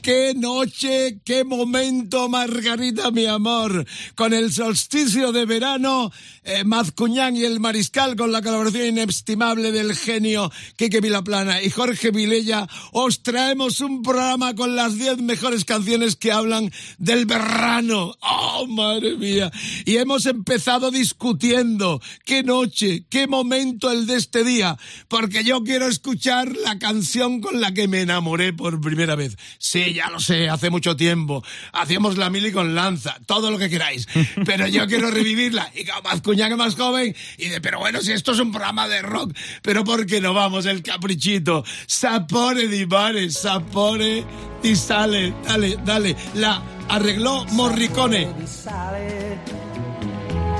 ¡Qué noche, qué momento, Margarita, mi amor! Con el solsticio de verano, eh, Mazcuñán y el Mariscal, con la colaboración inestimable del genio Quique Vilaplana y Jorge Vilella, os traemos un programa con las 10 mejores canciones que hablan del verano. ¡Oh, madre mía! Y hemos empezado discutiendo. ¡Qué noche, qué momento el de este día! Porque yo quiero escuchar la canción con la que me enamoré por primera vez. Sí, ya lo sé, hace mucho tiempo. Hacíamos la mili con lanza, todo lo que queráis. Pero yo quiero revivirla. Y como Mazcuñán es más joven, y de, pero bueno, si esto es un programa de rock, pero ¿por qué no vamos? El caprichito. Sapore di mare, sapore di sale. Dale, dale. La arregló Morricone. di sale,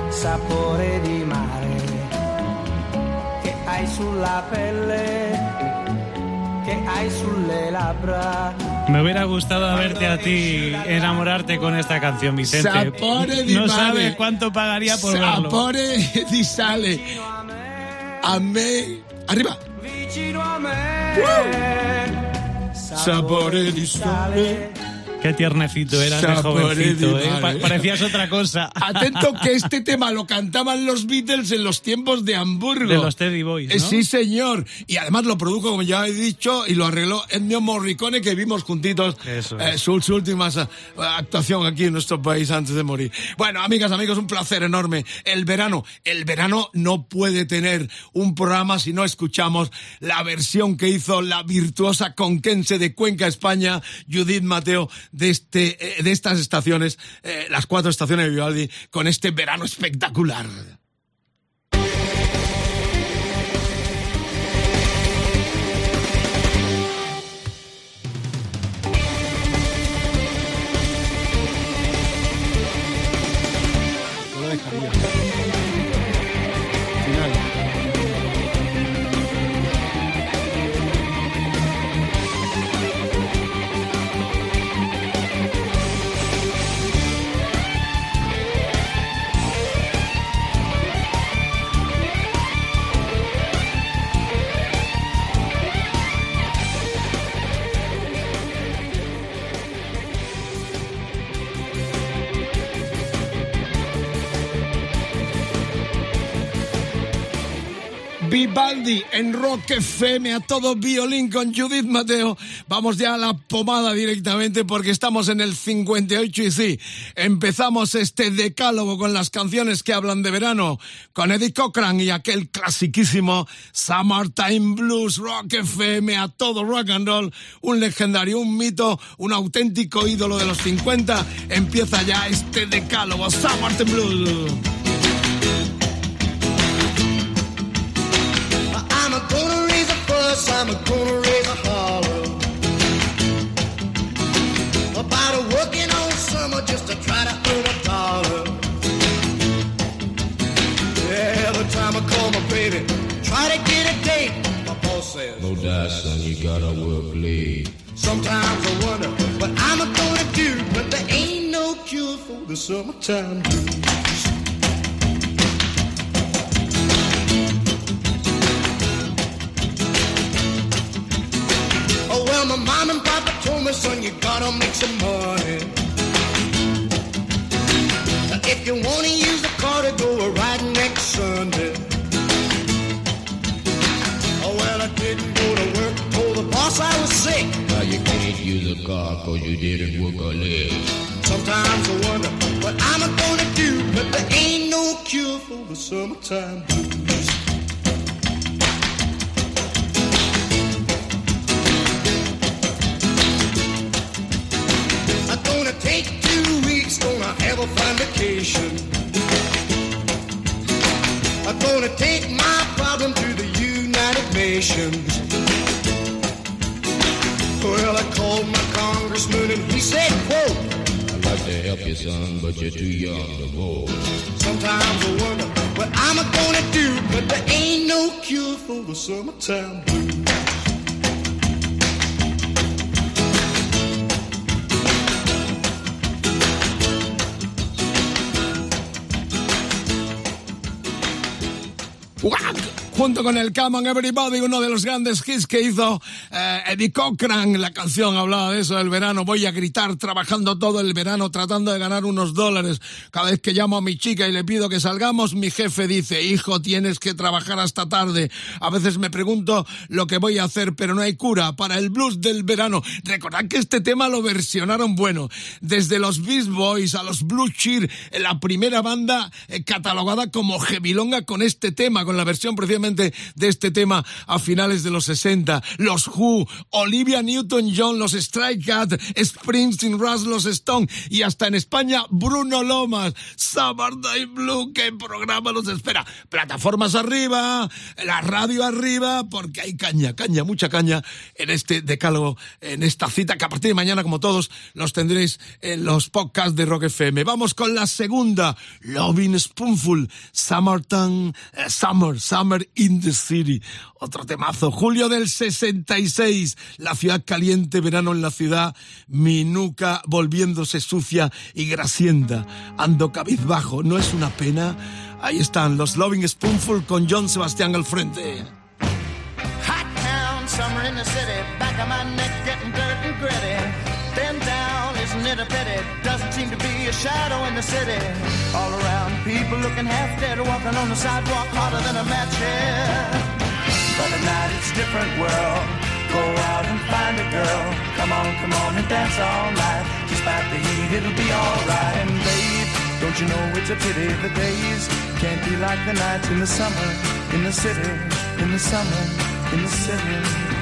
sapore di mare che hai sulla pelle, sulle labbra. Me hubiera gustado verte a ti enamorarte con esta canción, Vicente. Sapore di no sabes cuánto pagaría por verlo. Sapore di sale. A me. Arriba. Vicino a me, Sapore di sale. Qué tiernecito eras de jovencito, ¿eh? Pa- parecías otra cosa. Atento que este tema lo cantaban los Beatles en los tiempos de Hamburgo. De los Teddy Boys, Eh, ¿no? Sí, señor. Y además lo produjo, como ya he dicho, y lo arregló Ennio Morricone, que vimos juntitos Eso eh, es. su, su última eh, actuación aquí en nuestro país antes de morir. Bueno, amigas, amigos, un placer enorme. El verano, el verano no puede tener un programa si no escuchamos la versión que hizo la virtuosa conquense de Cuenca, España, Judith Mateo, de, este, eh, de estas estaciones, eh, las cuatro estaciones de Vivaldi, con este verano espectacular. Vivaldi en Rock FM a todo violín con Judith Mateo. Vamos ya a la pomada directamente porque estamos en el 58 y sí, empezamos este decálogo con las canciones que hablan de verano con Eddie Cochran y aquel clasiquísimo Summertime Blues Rock FM a todo rock and roll, un legendario, un mito, un auténtico ídolo de los 50. Empieza ya este decálogo Summertime Blues. I'm a gonna raise a holler about a working all summer just to try to earn a dollar. Every time I call my baby, try to get a date, my boss says, No die, son, you gotta work late. Sometimes I wonder what I'm gonna do, but there ain't no cure for the summertime blues. My mom and papa told me, son, you gotta make some money. If you wanna use the car to go a ride next Sunday. Oh well, I didn't go to work, told the boss I was sick. Now you can't use a car cause you didn't work a leg. Sometimes I wonder what I'm gonna do, but there ain't no cure for the summertime blues. I'm gonna take two weeks, gonna have go find vacation. I'm gonna take my problem to the United Nations. Well, I called my congressman and he said, quote, I'd like to help you, son, but you're too young to vote. Sometimes I wonder what I'm gonna do, but there ain't no cure for the summertime blues. Junto con el Come on Everybody, uno de los grandes hits que hizo eh, Eddie Cochran. La canción hablaba de eso del verano. Voy a gritar trabajando todo el verano tratando de ganar unos dólares. Cada vez que llamo a mi chica y le pido que salgamos, mi jefe dice, hijo, tienes que trabajar hasta tarde. A veces me pregunto lo que voy a hacer, pero no hay cura para el blues del verano. Recordad que este tema lo versionaron bueno. Desde los Beast Boys a los Blue Cheer, la primera banda eh, catalogada como Gemilonga con este tema, con la versión precisamente de este tema a finales de los 60. Los Who, Olivia Newton-John, los Strike Cat, Springsteen, Russ, los Stone y hasta en España Bruno Lomas. Summer Day Blue, ¿qué programa nos espera? Plataformas arriba, la radio arriba, porque hay caña, caña, mucha caña en este decálogo, en esta cita que a partir de mañana, como todos, los tendréis en los podcasts de Rock FM. Vamos con la segunda, Loving Spoonful, Summertime, eh, Summer, Summer in the City. Otro temazo. Julio del 66. La ciudad caliente, verano en la ciudad. Mi nuca volviéndose sucia y grasienta. Ando cabizbajo. ¿No es una pena? Ahí están los Loving Spoonful con John Sebastián al frente. Hot town, summer in the city, back of my neck shadow in the city. All around, people looking half dead, walking on the sidewalk harder than a match here. But at night it's a different world. Go out and find a girl. Come on, come on and dance all night. Despite the heat, it'll be alright. And babe, don't you know it's a pity the days can't be like the nights in the summer, in the city, in the summer, in the city.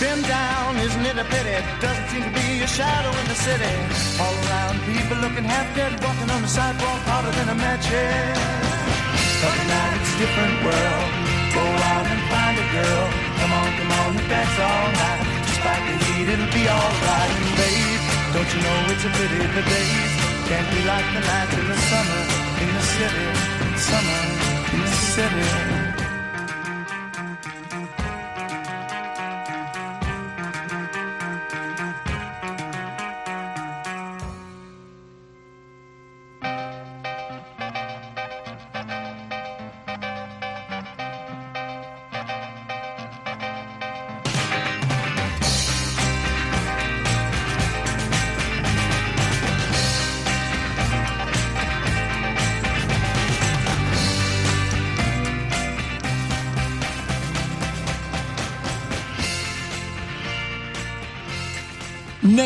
Been down, isn't it a pity? Doesn't seem to be a shadow in the city. All around, people looking half dead, walking on the sidewalk harder than a match head. But tonight it's a different world. Go out and find a girl. Come on, come on and dance all night. Despite the heat, it'll be alright. And babe, don't you know it's a pity the days can't be like the nights in the summer in the city. Summer in the city.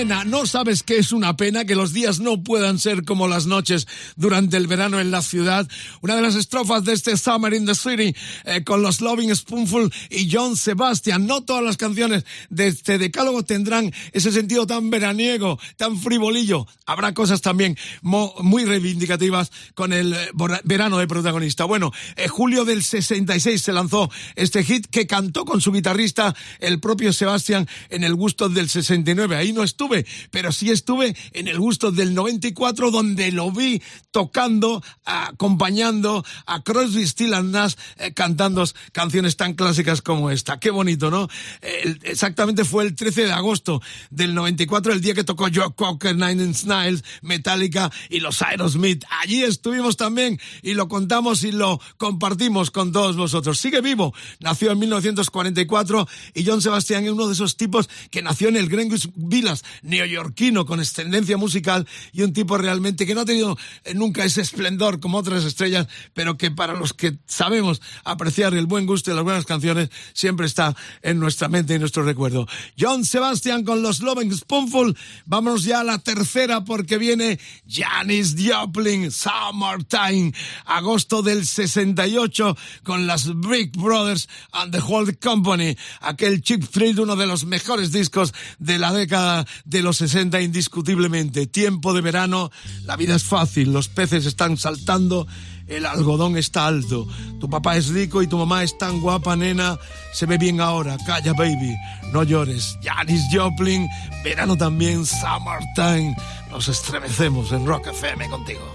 ¿No sabes que es una pena que los días no puedan ser como las noches durante el verano en la ciudad? Una de las estrofas de este Summer in the City eh, con los Loving Spoonful y John Sebastian. No todas las canciones de este decálogo tendrán ese sentido tan veraniego, tan frivolillo. Habrá cosas también muy reivindicativas con el eh, verano de protagonista. Bueno, en julio del 66 se lanzó este hit que cantó con su guitarrista el propio Sebastian en el gusto del 69. Ahí no pero sí estuve en el gusto del 94 donde lo vi tocando, acompañando a Crosby, Still and Nash eh, cantando canciones tan clásicas como esta. Qué bonito, ¿no? exactamente fue el 13 de agosto del 94, el día que tocó Joe Cocker, Nine Inch Nails, Metallica y los Aerosmith. Allí estuvimos también y lo contamos y lo compartimos con todos vosotros. Sigue vivo, nació en 1944 y John Sebastián es uno de esos tipos que nació en el Greenwich Villas neoyorquino con ascendencia musical y un tipo realmente que no ha tenido eh, nunca ese esplendor como otras estrellas, pero que para los que sabemos apreciar el buen gusto y las buenas canciones siempre está en nuestra mente y nuestro recuerdo. John Sebastian con los Loving Spoonful. Vámonos ya a la tercera porque viene Janis Joplin, Summertime, agosto del 68 con las Big Brothers and the Whole Company, aquel Chip Thrill, uno de los mejores discos de la década de los 60 indiscutiblemente. Tiempo de verano, la vida es fácil, los peces están saltando el algodón está alto. Tu papá es rico y tu mamá es tan guapa, nena. Se ve bien ahora. Calla, baby. No llores. Janis Joplin. Verano también. Summertime. Nos estremecemos en Rock FM contigo.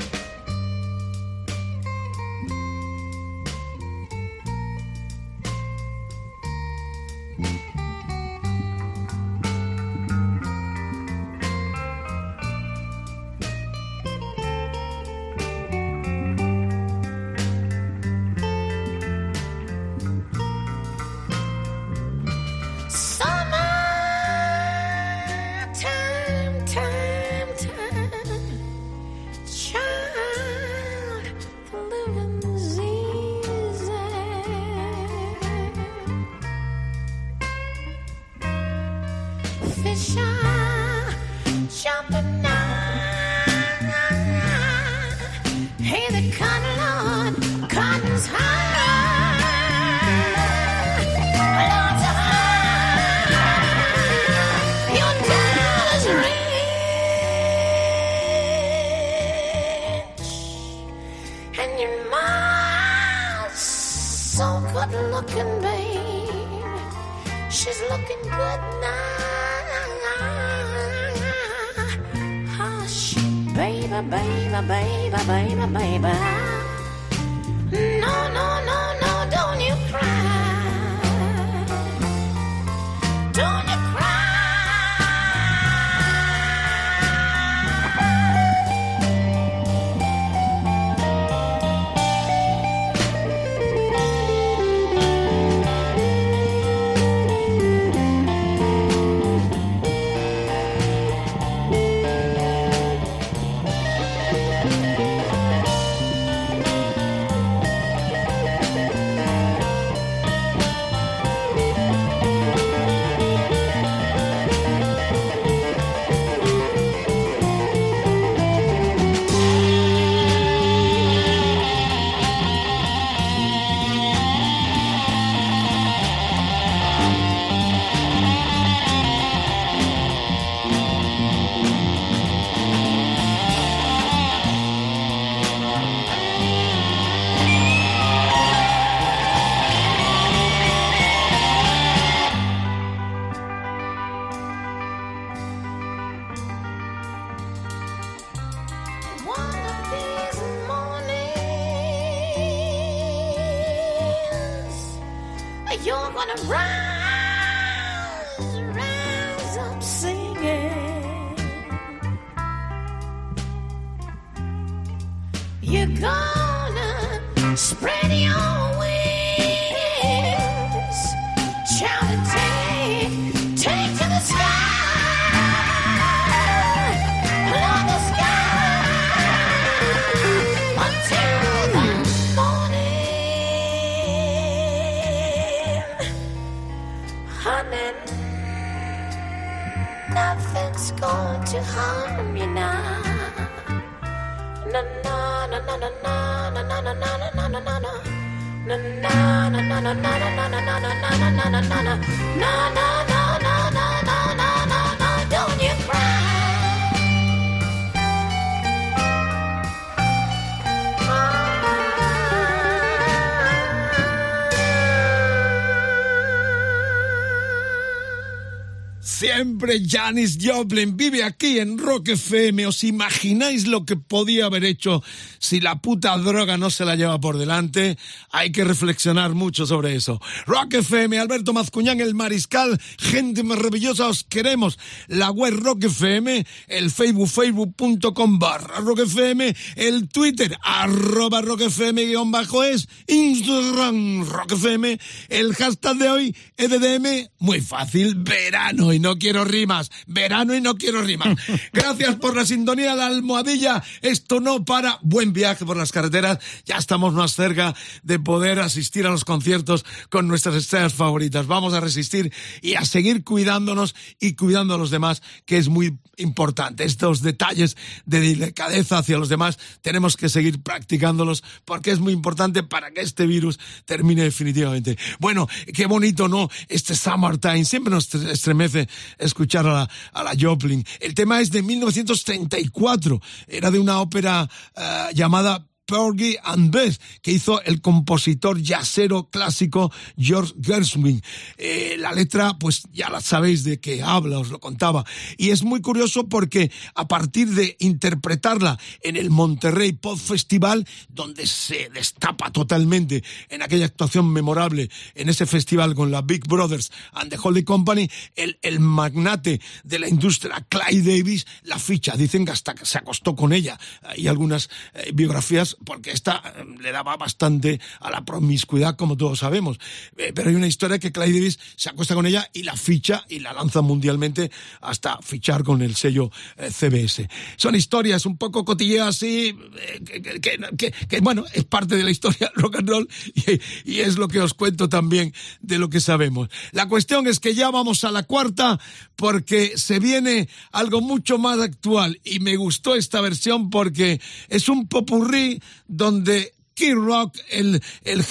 time Siempre Janis Joplin vive aquí en Rock FM. ¿Os imagináis lo que podía haber hecho si la puta droga no se la lleva por delante? Hay que reflexionar mucho sobre eso. Rock FM, Alberto Mazcuñán, el mariscal, gente maravillosa, os queremos. La web Rock FM, el Facebook, facebook.com barra Rock FM, el Twitter, arroba Rock FM guion bajo es, Instagram Rock FM, el hashtag de hoy, EDDM, muy fácil, verano y no quiero rimas. Verano y no quiero rimas. Gracias por la sintonía, la almohadilla. Esto no para. Buen viaje por las carreteras. Ya estamos más cerca de poder asistir a los conciertos con nuestras estrellas favoritas. Vamos a resistir y a seguir cuidándonos y cuidando a los demás, que es muy importante. Estos detalles de delicadeza hacia los demás tenemos que seguir practicándolos porque es muy importante para que este virus termine definitivamente. Bueno, qué bonito, ¿no? Este Summertime siempre nos estremece escuchar a la, a la Joplin. El tema es de 1934. Era de una ópera uh, llamada Porgy and Bess, que hizo el compositor jazzero clásico George Gershwin. Eh, la letra, pues ya la sabéis de qué habla, os lo contaba. Y es muy curioso porque a partir de interpretarla en el Monterrey Pop Festival, donde se destapa totalmente en aquella actuación memorable en ese festival con la Big Brothers and the Holy Company, el, magnate de la industria, Clyde Davis, la ficha. Dicen que hasta se acostó con ella. Hay algunas eh, biografías porque esta eh, le daba bastante a la promiscuidad, como todos sabemos. Eh, pero hay una historia que Clyde Davis se acuesta con ella y la ficha y la lanza mundialmente hasta fichar con el sello eh, CBS. Son historias un poco cotilleas así, que, que, que, que, bueno, es parte de la historia rock and roll y, y es lo que os cuento también de lo que sabemos. La cuestión es que ya vamos a la cuarta porque se viene algo mucho más actual y me gustó esta versión porque es un popurrí donde Kid Rock, el, el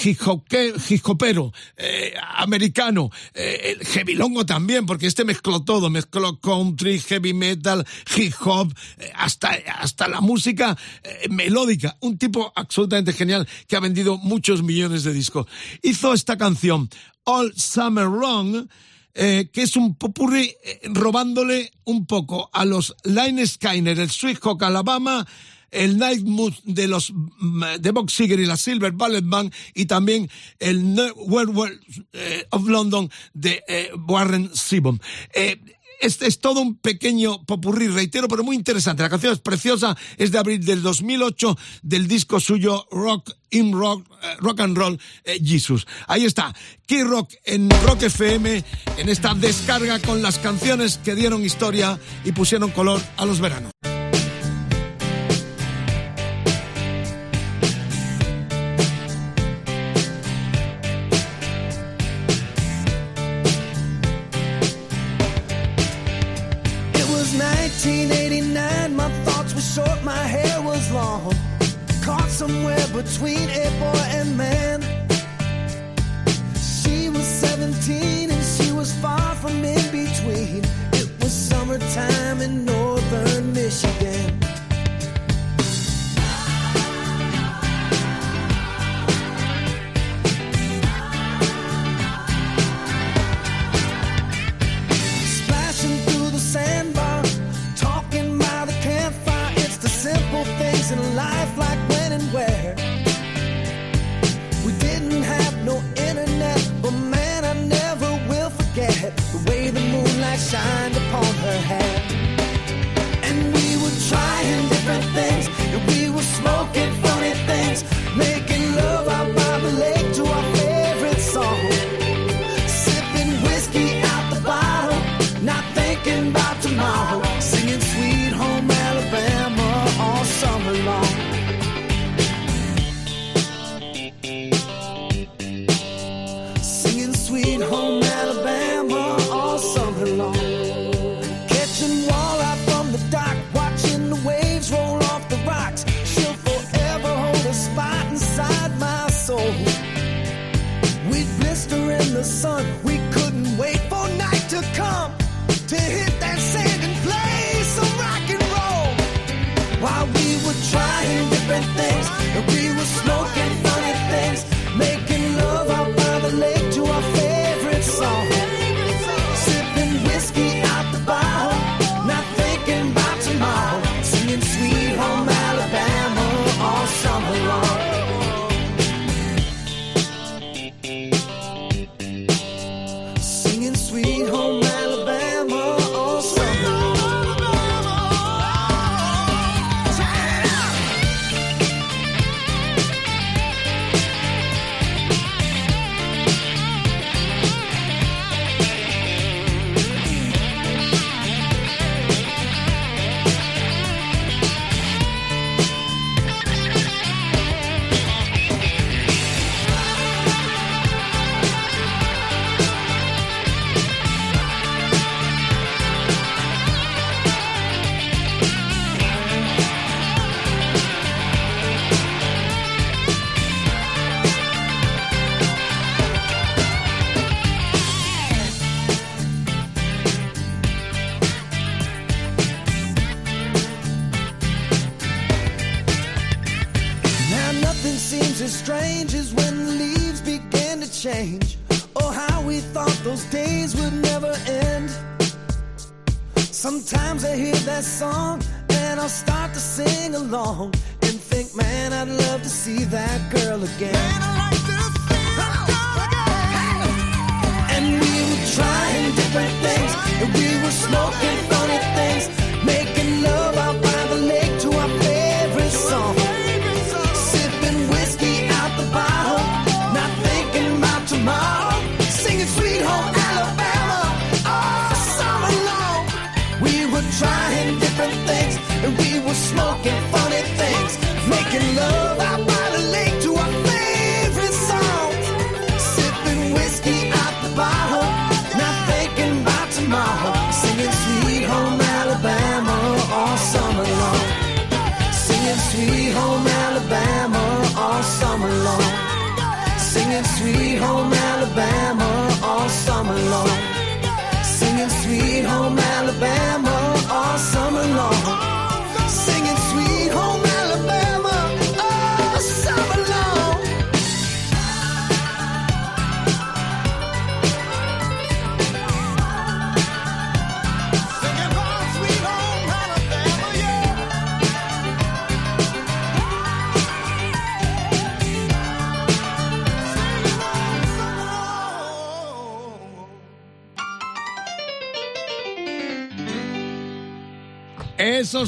hijopero eh, americano, eh, el heavylongo también, porque este mezcló todo, mezcló country, heavy metal, hip hop, eh, hasta, hasta la música eh, melódica. Un tipo absolutamente genial que ha vendido muchos millones de discos. Hizo esta canción, All Summer Long, que es un popurrí eh, robándole un poco a los Line Skyner, el Sweet Hawk Alabama, el Night Mood de los de Box Seger y la Silver Ballet Band y también el World eh, of London de eh, Warren Zevon. Eh, este es todo un pequeño popurrí, reitero, pero muy interesante. La canción es preciosa, es de abril del 2008 del disco suyo Rock in Rock, Rock and Roll Jesus. Ahí está, Key Rock en Rock FM, en esta descarga con las canciones que dieron historia y pusieron color a los veranos. Somewhere between a boy and man. She was 17 and she was far from in between. It was summertime in northern Michigan. Shined upon her hair.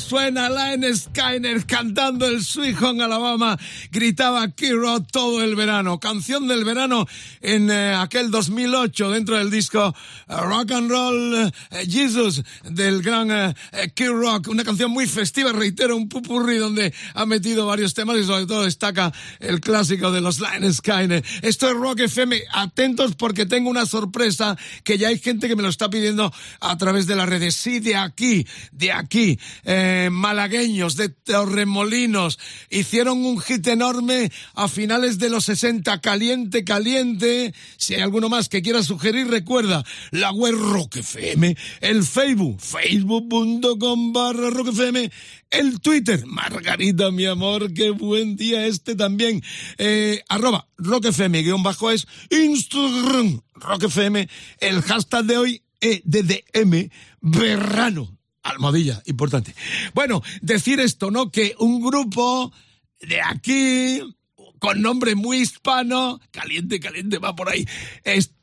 Suena Line Skyner cantando el Sweet Home Alabama, gritaba Kiro todo el verano. Canción del verano en eh, aquel 2008 dentro del disco eh, Rock and Roll eh, Jesus del gran eh, eh, Kid Rock. Una canción muy festiva, reitero, un pupurri donde ha metido varios temas y sobre todo destaca el clásico de los Line Skyner. Esto es Rock FM. Atentos porque tengo una sorpresa que ya hay gente que me lo está pidiendo a través de las redes. Sí, de aquí, de aquí eh, malagueños, de Torremolinos, hicieron un hit enorme a finales de los 60, caliente, caliente. Si hay alguno más que quiera sugerir, recuerda, la web Rock FM, el Facebook, facebook.com barra Rock FM, el Twitter, Margarita, mi amor, qué buen día este también, eh, arroba Rock FM, guion bajo es Instagram, Rock FM, el hashtag de hoy, EDDM, verano almohadilla, importante. Bueno, decir esto, ¿no? Que un grupo de aquí, con nombre muy hispano, caliente, caliente, va por ahí.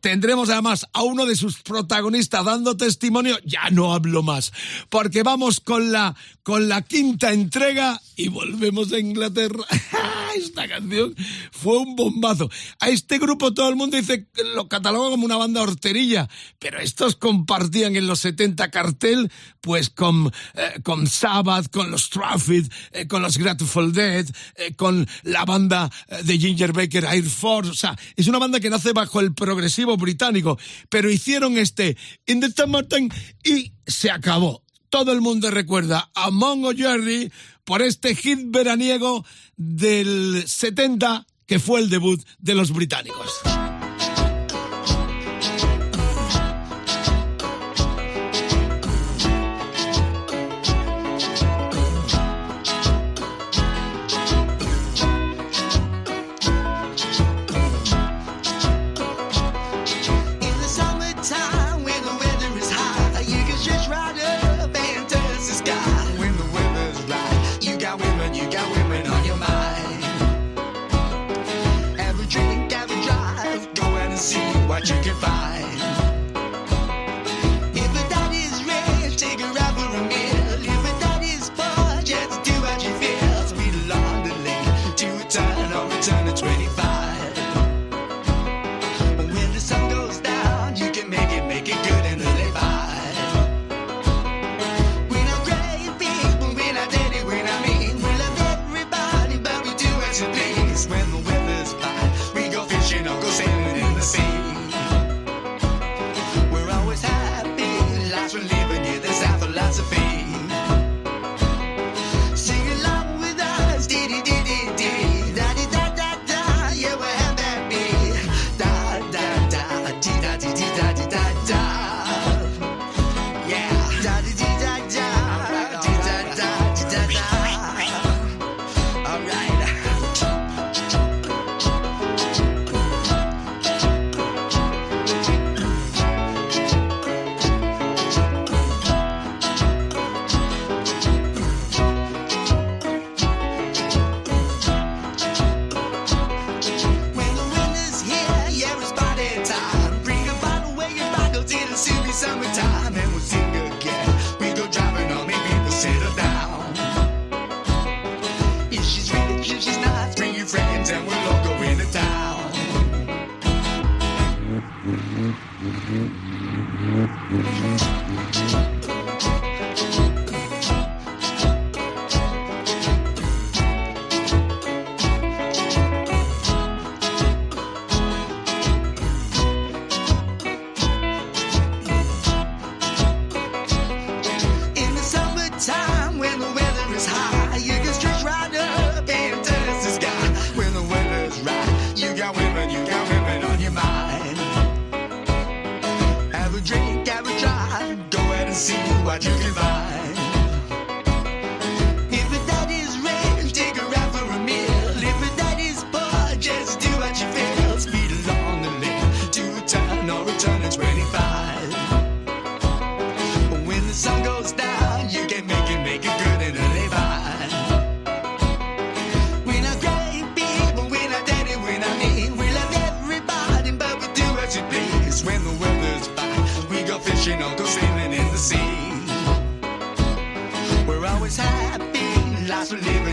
Tendremos además a uno de sus protagonistas dando testimonio. Ya no hablo más, porque vamos con la, con la quinta entrega y volvemos a Inglaterra. Esta canción fue un bombazo. A este grupo todo el mundo dice, lo cataloga como una banda horterilla, pero estos compartían en los 70 cartel, pues con, eh, con Sabbath, con los Traffic, eh, con los Grateful Dead, eh, con la banda de Ginger Baker Air Force. O sea, es una banda que nace bajo el progresivo británico, pero hicieron este In the y se acabó. Todo el mundo recuerda a Mongo Jerry por este hit veraniego del 70 que fue el debut de los británicos.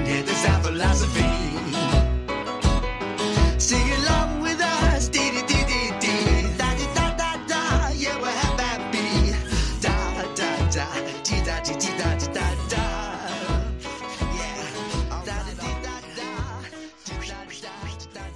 That's our philosophy.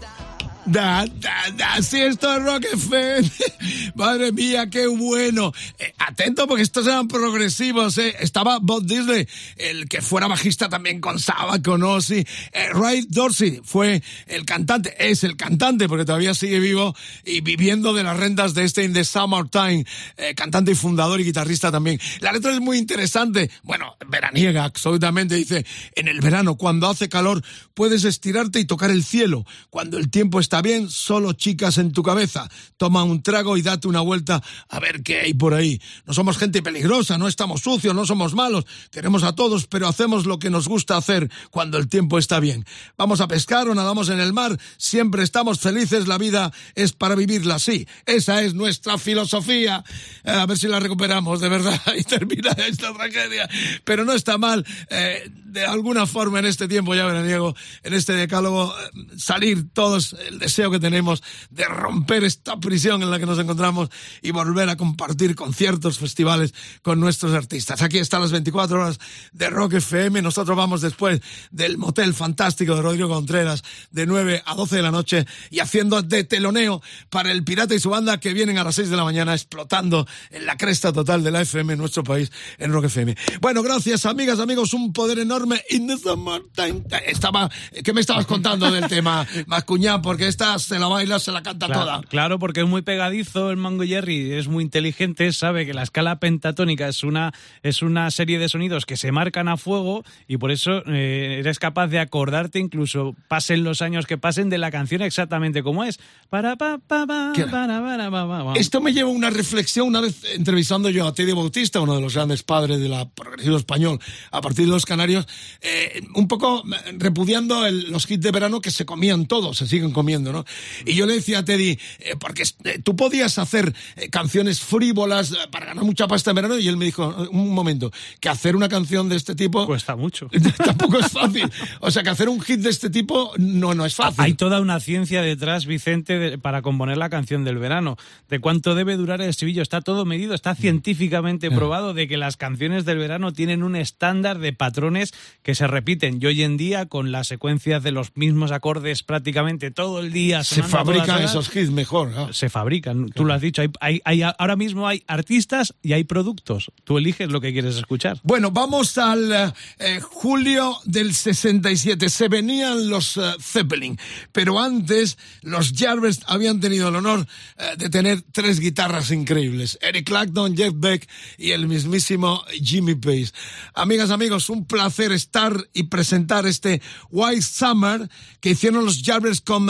Da. Da, da, da, si esto es Rock FM. Madre mía, qué bueno. Eh, atento porque estos eran progresivos, eh. Estaba Bob Disley, el que fuera bajista también con Saba, con Ozzy. Eh, Ray Dorsey fue el cantante, es el cantante porque todavía sigue vivo y viviendo de las rentas de este In the Summertime. Eh, cantante y fundador y guitarrista también. La letra es muy interesante. Bueno, veraniega, absolutamente. Dice, en el verano, cuando hace calor, puedes estirarte y tocar el cielo. Cuando el tiempo está bien, solo chicas en tu cabeza. Toma un trago y date una vuelta a ver qué hay por ahí. No somos gente peligrosa, no estamos sucios, no somos malos. Queremos a todos, pero hacemos lo que nos gusta hacer cuando el tiempo está bien. Vamos a pescar o nadamos en el mar. Siempre estamos felices. La vida es para vivirla así. Esa es nuestra filosofía. Eh, A ver si la recuperamos, de verdad, y termina esta tragedia. Pero no está mal, eh, de alguna forma en este tiempo ya veraniego, en este decálogo, eh, salir todos el deseo que tenemos de romper esta prisión en la que nos encontramos y volver a compartir conciertos, festivales con nuestros artistas. Aquí están las 24 horas de Rock FM. Nosotros vamos después del motel fantástico de Rodrigo Contreras de 9 a 12 de la noche y haciendo de teloneo para el Pirata y su banda que vienen a las 6 de la mañana explotando en la cresta total de la FM en nuestro país en Rock FM. Bueno, gracias amigas, amigos, un poder enorme. In the summertime. Estaba, ¿qué me estabas contando del tema, Mascuñán? Porque esta se la baila, se la canta Claro, toda. claro, porque es muy pegadizo el Mango Jerry, es muy inteligente, sabe que la escala pentatónica es una, es una serie de sonidos que se marcan a fuego y por eso eh, eres capaz de acordarte, incluso pasen los años que pasen, de la canción exactamente como es. Para, pa, pa, pa, para, para. Esto me lleva a una reflexión una vez entrevistando yo a Teddy Bautista, uno de los grandes padres de la progresivo español, a partir de los canarios, eh, un poco eh, repudiando el- los hits de verano que se comían todos, se siguen comiendo, ¿no? Y yo le decía a Teddy, eh, porque tú podías hacer canciones frívolas eh, para ganar mucha pasta en verano, y él me dijo, "Eh, un momento, que hacer una canción de este tipo Cuesta mucho. tampoco es fácil. O sea, que hacer un hit de este tipo no, no es fácil. Hay toda una ciencia detrás, Vicente, de- para componer la canción del verano. De cuánto debe durar el estribillo. Está todo medido, está científicamente probado de que las canciones del verano tienen un estándar de patrones que se repiten. Y hoy en día, con las secuencias de los mismos acordes prácticamente todo el día. se fabrican horas, esos hits mejor. ¿no? Se fabrican, tú lo has dicho. Hay, hay- hay- ahora mismo hay artistas y hay productos. Tú eliges lo que quieres escuchar. Bueno, vamos al eh, julio del 67. Se venían los eh, Zeppelin, pero antes los Jarvis habían tenido el honor eh, de tener tres guitarras increíbles. Eric Clapton, Jeff Beck y el mismísimo Jimmy Page. Amigas, amigos, un placer estar y presentar este White Summer que hicieron los Jarvis con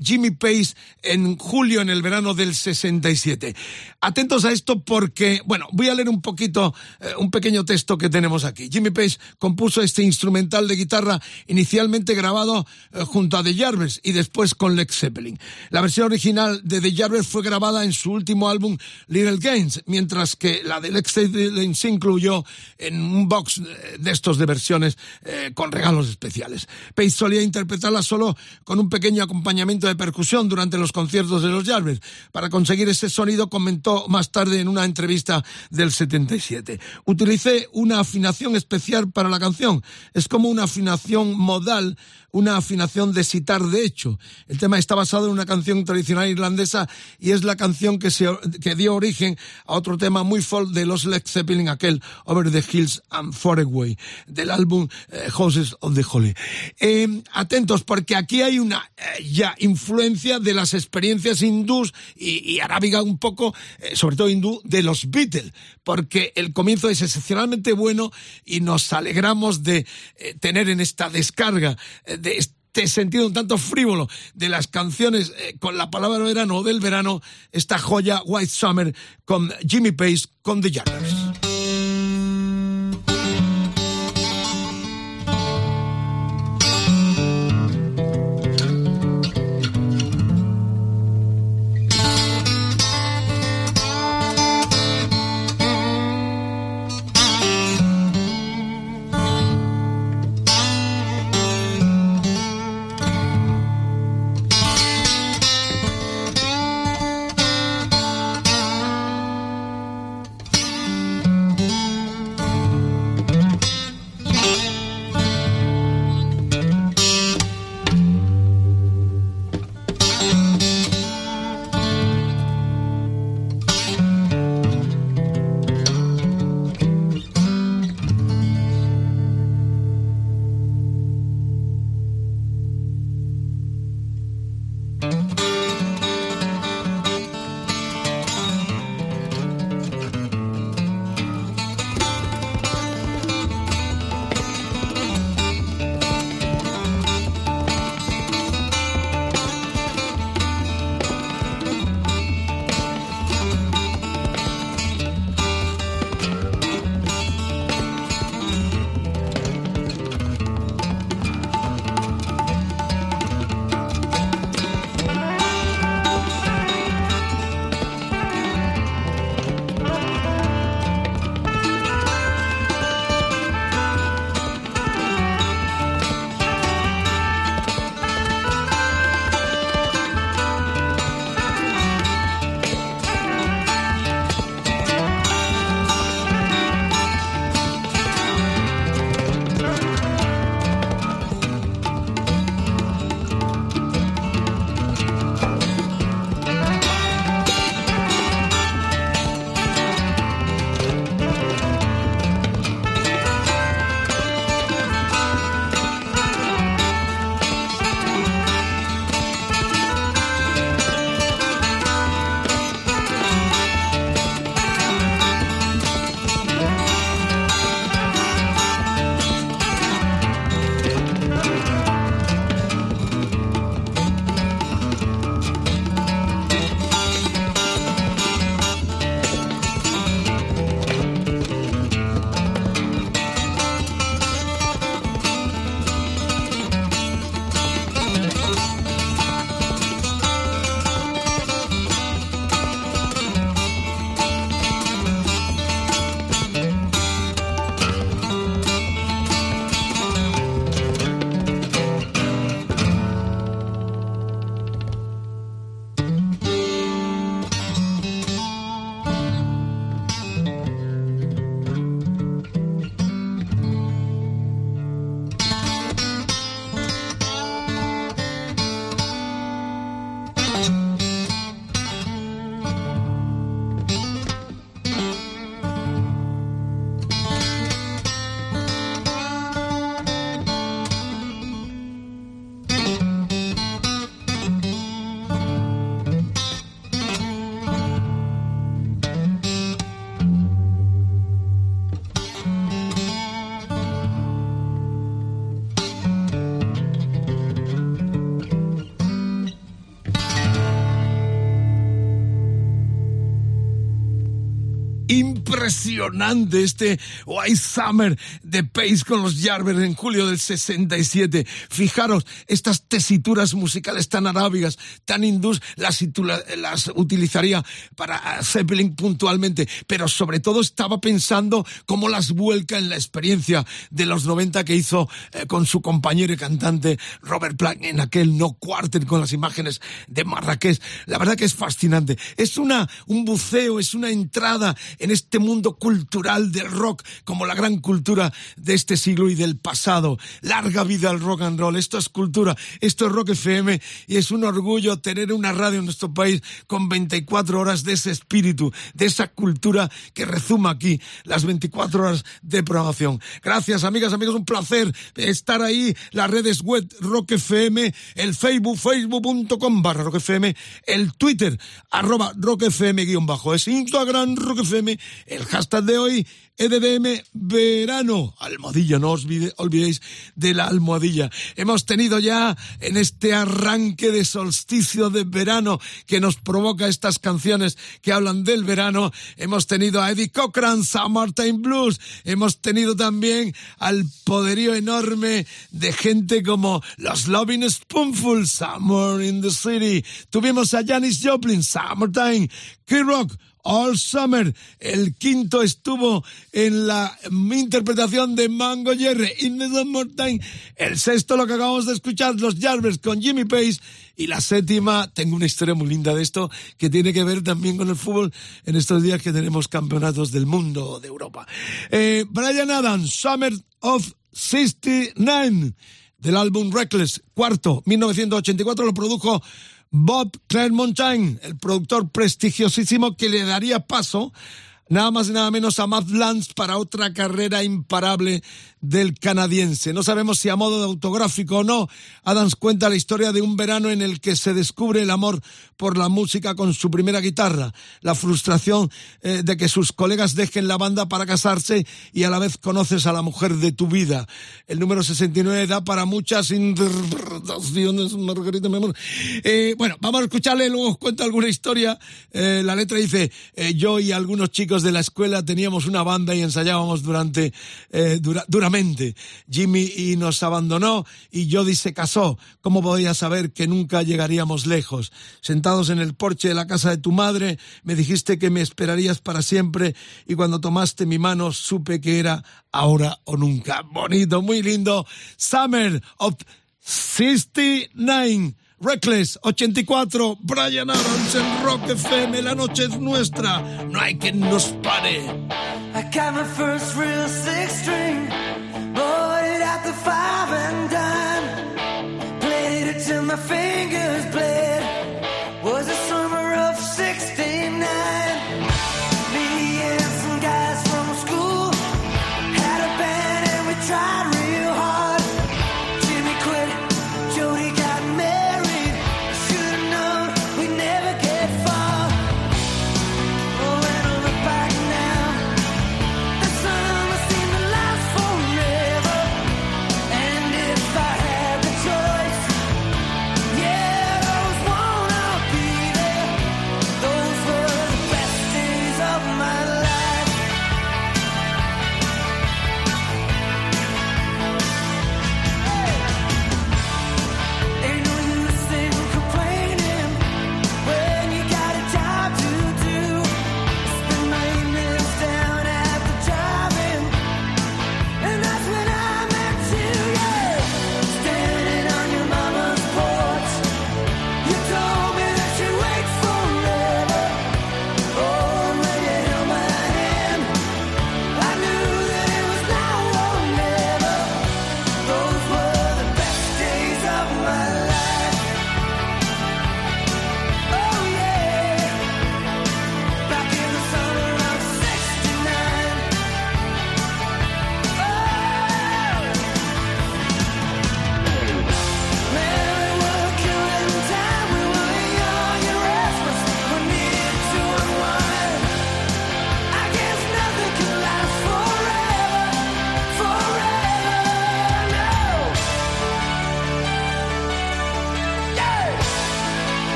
Jimmy Pace en julio, en el verano del 67. Atentos a esto porque, bueno, voy a leer un poquito, eh, un pequeño texto que tenemos aquí. Jimmy Pace compuso este instrumental de guitarra inicialmente grabado eh, junto a The Jarvis y después con Lex Zeppelin. La versión original de The Jarvis fue grabada en su último álbum Little Games, mientras que la de Lex Zeppelin se incluyó en un box eh, de estos de versiones con regalos especiales. Pace solía interpretarla solo con un pequeño acompañamiento de percusión durante los conciertos de los Jarvis. Para conseguir ese sonido comentó más tarde en una entrevista del 77. Utilicé una afinación especial para la canción. Es como una afinación modal una afinación de sitar de hecho. El tema está basado en una canción tradicional irlandesa y es la canción que, se, que dio origen a otro tema muy folk de los Led Zeppelin, aquel Over the Hills and Far Away, del álbum eh, Houses of the Holy. Eh, atentos, porque aquí hay una eh, ya influencia de las experiencias hindús y, y arábiga un poco, eh, sobre todo hindú, de los Beatles, porque el comienzo es excepcionalmente bueno y nos alegramos de eh, tener en esta descarga de este sentido un tanto frívolo de las canciones eh, con la palabra verano o del verano, esta joya White Summer con Jimmy Pace con The Jackers. Impresionante este White Summer de Pace con los Jarvers en julio del 67. Fijaros, estas tesituras musicales tan arábigas, tan hindús, las, las utilizaría para Zeppelin puntualmente, pero sobre todo estaba pensando cómo las vuelca en la experiencia de los 90 que hizo eh, con su compañero y cantante Robert Plant en aquel No Quarter con las imágenes de Marrakech. La verdad que es fascinante. Es una, un buceo, es una entrada en este mundo cultural del rock como la gran cultura de este siglo y del pasado. Larga vida al rock and roll. Esto es cultura, esto es rock FM y es un orgullo tener una radio en nuestro país con 24 horas de ese espíritu, de esa cultura que rezuma aquí las 24 horas de programación. Gracias, amigas, amigos, un placer estar ahí. Las redes web Rock FM, el Facebook, facebook.com barra Rock FM, el Twitter, arroba Rock FM guion bajo, es Instagram Rock FM, el hashtag de hoy, EDDM Verano, almohadilla, no os olvidéis de la almohadilla. Hemos tenido ya en este arranque de solsticio de verano que nos provoca estas canciones que hablan del verano, hemos tenido a Eddie Cochran, Summertime Blues, hemos tenido también al poderío enorme de gente como los Loving Spoonful, Summer in the City, tuvimos a Janis Joplin, Summertime, Kid Rock, All Summer. El quinto estuvo en la interpretación de Mango Jerry, In the Summertime. El sexto, lo que acabamos de escuchar, los Jarvers con Jimmy Page. Y la séptima, tengo una historia muy linda de esto, que tiene que ver también con el fútbol en estos días que tenemos campeonatos del mundo, de Europa. Eh, Brian Adams, Summer of 69, del álbum Reckless, cuarto, 1984, lo produjo Bob Clermontaine, el productor prestigiosísimo que le daría paso nada más y nada menos a Matt Lance para otra carrera imparable del canadiense. No sabemos si a modo de autográfico o no, Adams cuenta la historia de un verano en el que se descubre el amor por la música con su primera guitarra, la frustración eh, de que sus colegas dejen la banda para casarse y a la vez conoces a la mujer de tu vida. El número 69 da para muchas interpretaciones, Margarita, mi amor. Eh, bueno, vamos a escucharle, luego os cuento alguna historia. Eh, la letra dice, eh, yo y algunos chicos de la escuela teníamos una banda y ensayábamos durante, eh, dura- Jimmy y nos abandonó y Jody se casó. ¿Cómo podía saber que nunca llegaríamos lejos? Sentados en el porche de la casa de tu madre, me dijiste que me esperarías para siempre y cuando tomaste mi mano supe que era ahora o nunca. Bonito, muy lindo. Summer of 69. Reckless 84, Brian Adams en Rock FM, la noche es nuestra, no hay quien nos pare. I got my first real six string, bought it at the five and dime. Played it till my fingers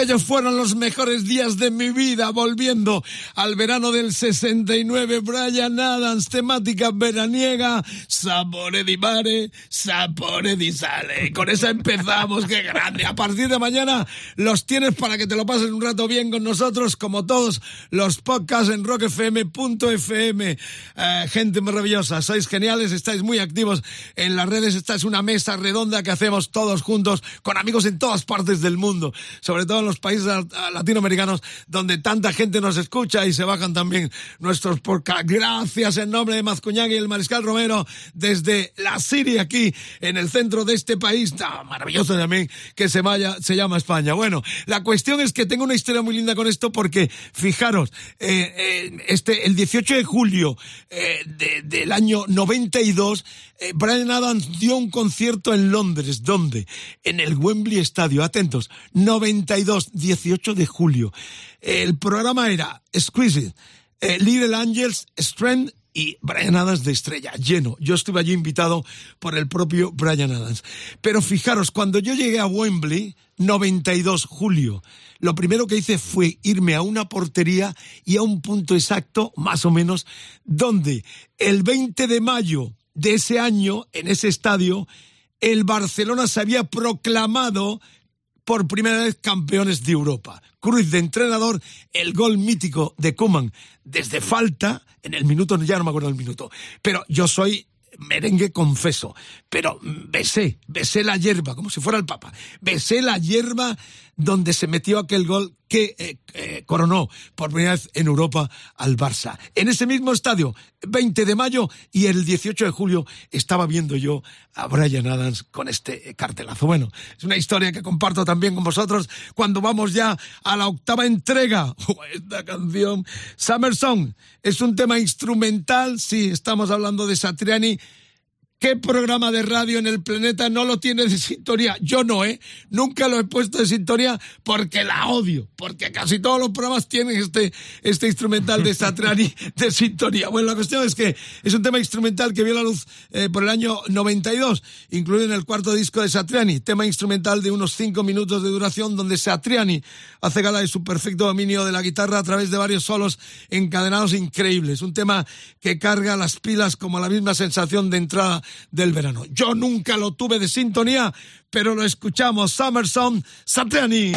aquellos fueron los mejores días de mi vida, volviendo al verano del 69. Brian Adams, temática veraniega, sapore di mare, sapore di sale. Con esa empezamos, qué grande. A partir de mañana los tienes para que te lo pases un rato bien con nosotros, como todos los podcasts en rockfm.fm. Eh, gente maravillosa, sois geniales, estáis muy activos en las redes. Esta es una mesa redonda que hacemos todos juntos con amigos en todas partes del mundo, sobre todo en los países latinoamericanos donde tanta gente nos escucha y se bajan también nuestros podcasts. Gracias en nombre de Mazcuñán y el Mariscal Romero desde la Siria aquí en el centro de este país tan maravilloso también que se vaya, se llama España. Bueno, la cuestión es que tengo una historia muy linda con esto porque fijaros, eh, eh, este, el 18 de julio eh, de- del año 92, eh, Brian Adams dio un concierto en Londres. ¿Dónde? En el Wembley Estadio. Atentos, 92, 18 de julio. El programa era Squeeze, eh, Little Angels, Strength y Brian Adams de estrella, lleno. Yo estuve allí invitado por el propio Brian Adams. Pero fijaros, cuando yo llegué a Wembley, 92 julio, lo primero que hice fue irme a una portería y a un punto exacto, más o menos, donde el 20 de mayo de ese año, en ese estadio, el Barcelona se había proclamado por primera vez campeones de Europa. Cruz de entrenador, el gol mítico de Koeman desde falta, en el minuto, ya no me acuerdo el minuto, pero yo soy merengue confeso, pero besé, besé la hierba, como si fuera el Papa, besé la hierba donde se metió aquel gol que eh, eh, coronó por primera vez en Europa al Barça. En ese mismo estadio, 20 de mayo y el 18 de julio estaba viendo yo a Brian Adams con este cartelazo. Bueno, es una historia que comparto también con vosotros cuando vamos ya a la octava entrega. Esta canción, Summer Song, es un tema instrumental, sí, estamos hablando de Satriani. ¿Qué programa de radio en el planeta no lo tiene de sintonía? Yo no, ¿eh? Nunca lo he puesto de sintonía porque la odio, porque casi todos los programas tienen este, este instrumental de Satriani de sintonía. Bueno, la cuestión es que es un tema instrumental que vio la luz eh, por el año 92, incluido en el cuarto disco de Satriani, tema instrumental de unos cinco minutos de duración donde Satriani hace gala de su perfecto dominio de la guitarra a través de varios solos encadenados increíbles. Un tema que carga las pilas como la misma sensación de entrada del verano. Yo nunca lo tuve de sintonía, pero lo escuchamos. Summer Song, Satriani.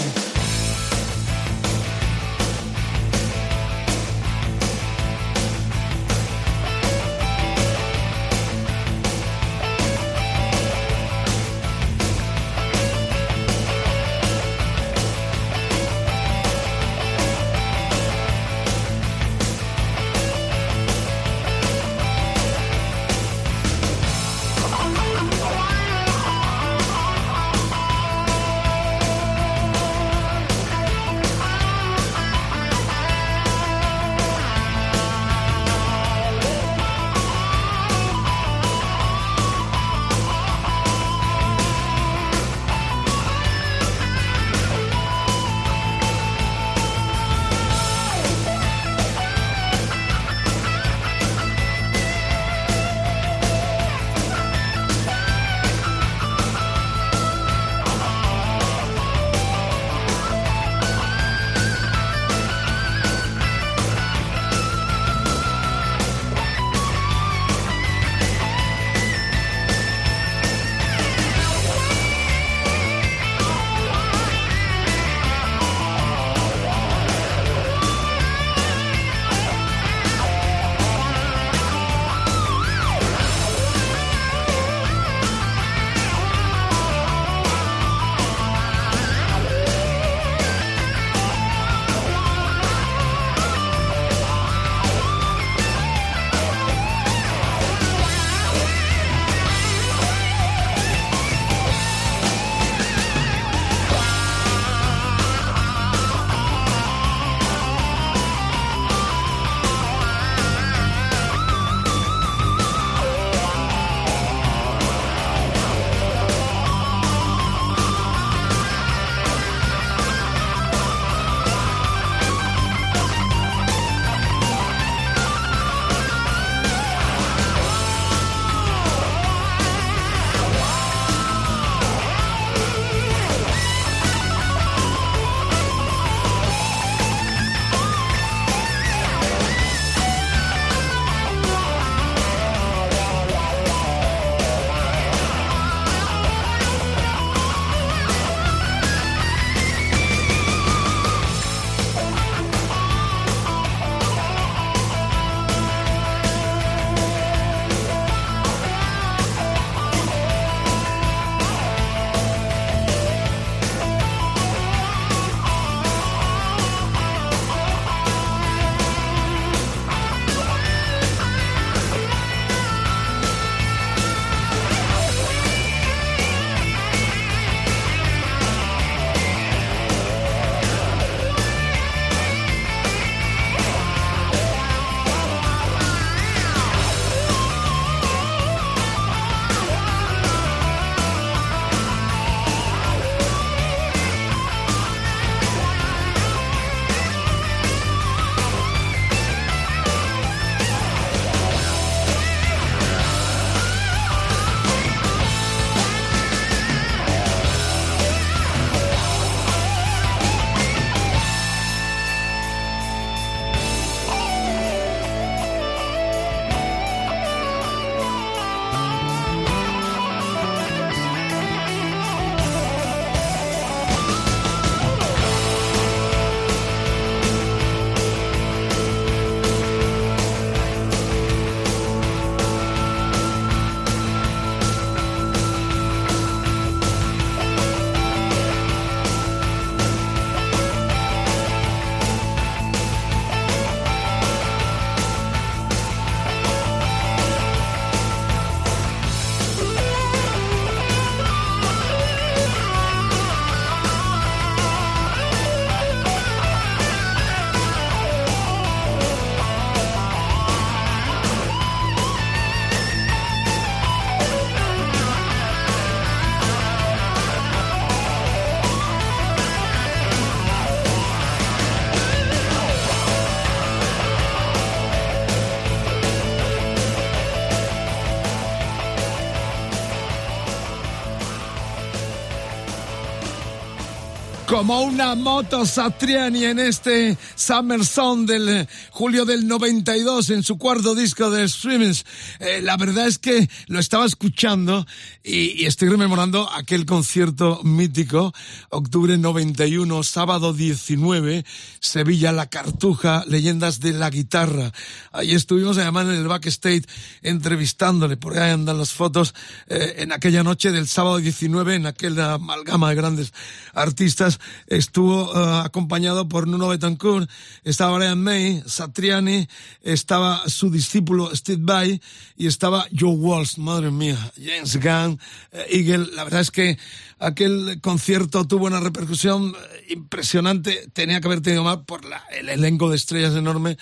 Como una moto Satriani en este Summer Song del eh, julio del 92 en su cuarto disco de Streamings. Eh, la verdad es que lo estaba escuchando y, y, estoy rememorando aquel concierto mítico, octubre 91, sábado 19, Sevilla La Cartuja, leyendas de la guitarra. Ahí estuvimos además en el backstage entrevistándole, por ahí andan las fotos, eh, en aquella noche del sábado 19, en aquella amalgama de grandes artistas, estuvo uh, acompañado por Nuno Betancourt, estaba Brian May, Satriani, estaba su discípulo Steve Vai y estaba Joe Walsh, madre mía, James Gunn, eh, Eagle. La verdad es que aquel concierto tuvo una repercusión impresionante, tenía que haber tenido más por la, el elenco de estrellas enorme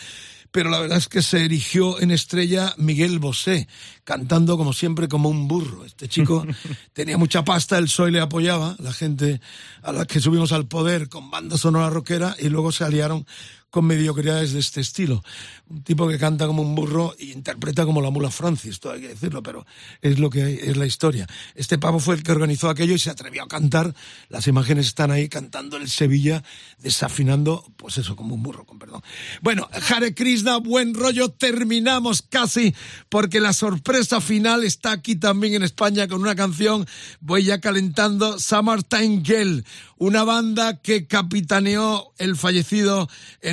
pero la verdad es que se erigió en estrella Miguel Bosé, cantando como siempre como un burro. Este chico tenía mucha pasta, el PSOE le apoyaba, la gente a la que subimos al poder con banda sonora rockera y luego se aliaron con mediocridades de este estilo. Un tipo que canta como un burro y interpreta como la mula Francis, esto hay que decirlo, pero es lo que es la historia. Este pavo fue el que organizó aquello y se atrevió a cantar. Las imágenes están ahí cantando el Sevilla, desafinando, pues eso, como un burro, con perdón. Bueno, Hare Krishna, buen rollo, terminamos casi, porque la sorpresa final está aquí también en España con una canción, voy ya calentando, Summertime Girl, una banda que capitaneó el fallecido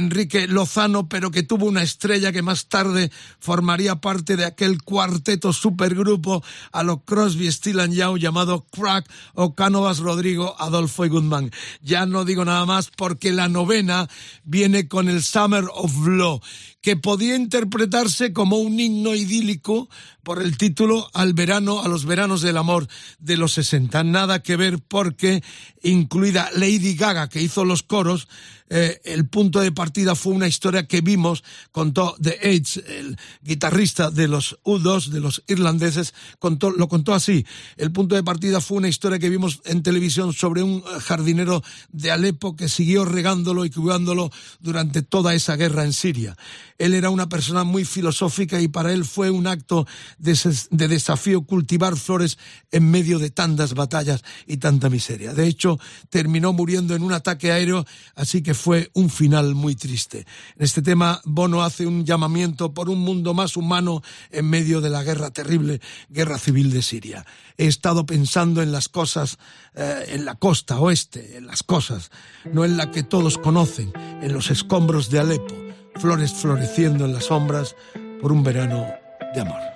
Enrique Lozano, pero que tuvo una estrella que más tarde formaría parte de aquel cuarteto supergrupo a los Crosby, Still and Young llamado Crack o Cánovas Rodrigo, Adolfo y Goodman. Ya no digo nada más porque la novena viene con el Summer of Law, que podía interpretarse como un himno idílico por el título al verano, a los veranos del amor de los 60. Nada que ver porque incluida Lady Gaga, que hizo los coros, eh, el punto de partida fue una historia que vimos, contó The Aids, el guitarrista de los U2, de los irlandeses, contó, lo contó así. El punto de partida fue una historia que vimos en televisión sobre un jardinero de Alepo que siguió regándolo y cuidándolo durante toda esa guerra en Siria. Él era una persona muy filosófica y para él fue un acto de, de desafío cultivar flores en medio de tantas batallas y tanta miseria. De hecho, terminó muriendo en un ataque aéreo, así que fue un final muy triste. En este tema, Bono hace un llamamiento por un mundo más humano en medio de la guerra terrible, guerra civil de Siria. He estado pensando en las cosas, eh, en la costa oeste, en las cosas, no en la que todos conocen, en los escombros de Alepo, flores floreciendo en las sombras por un verano de amor.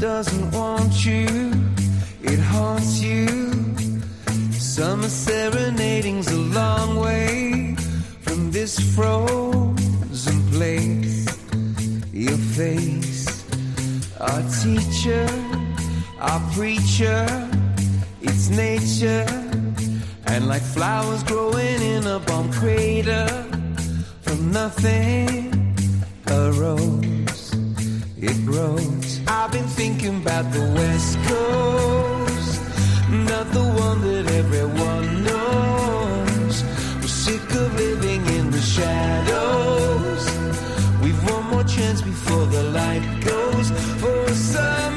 doesn't want you, it haunts you. Summer serenading's a long way from this frozen place. Your face, our teacher, our preacher, it's nature. And like flowers growing in a bomb crater, from nothing, a rose, it grows. I've been thinking about the West Coast, not the one that everyone knows. We're sick of living in the shadows. We've one more chance before the light goes oh, for a summer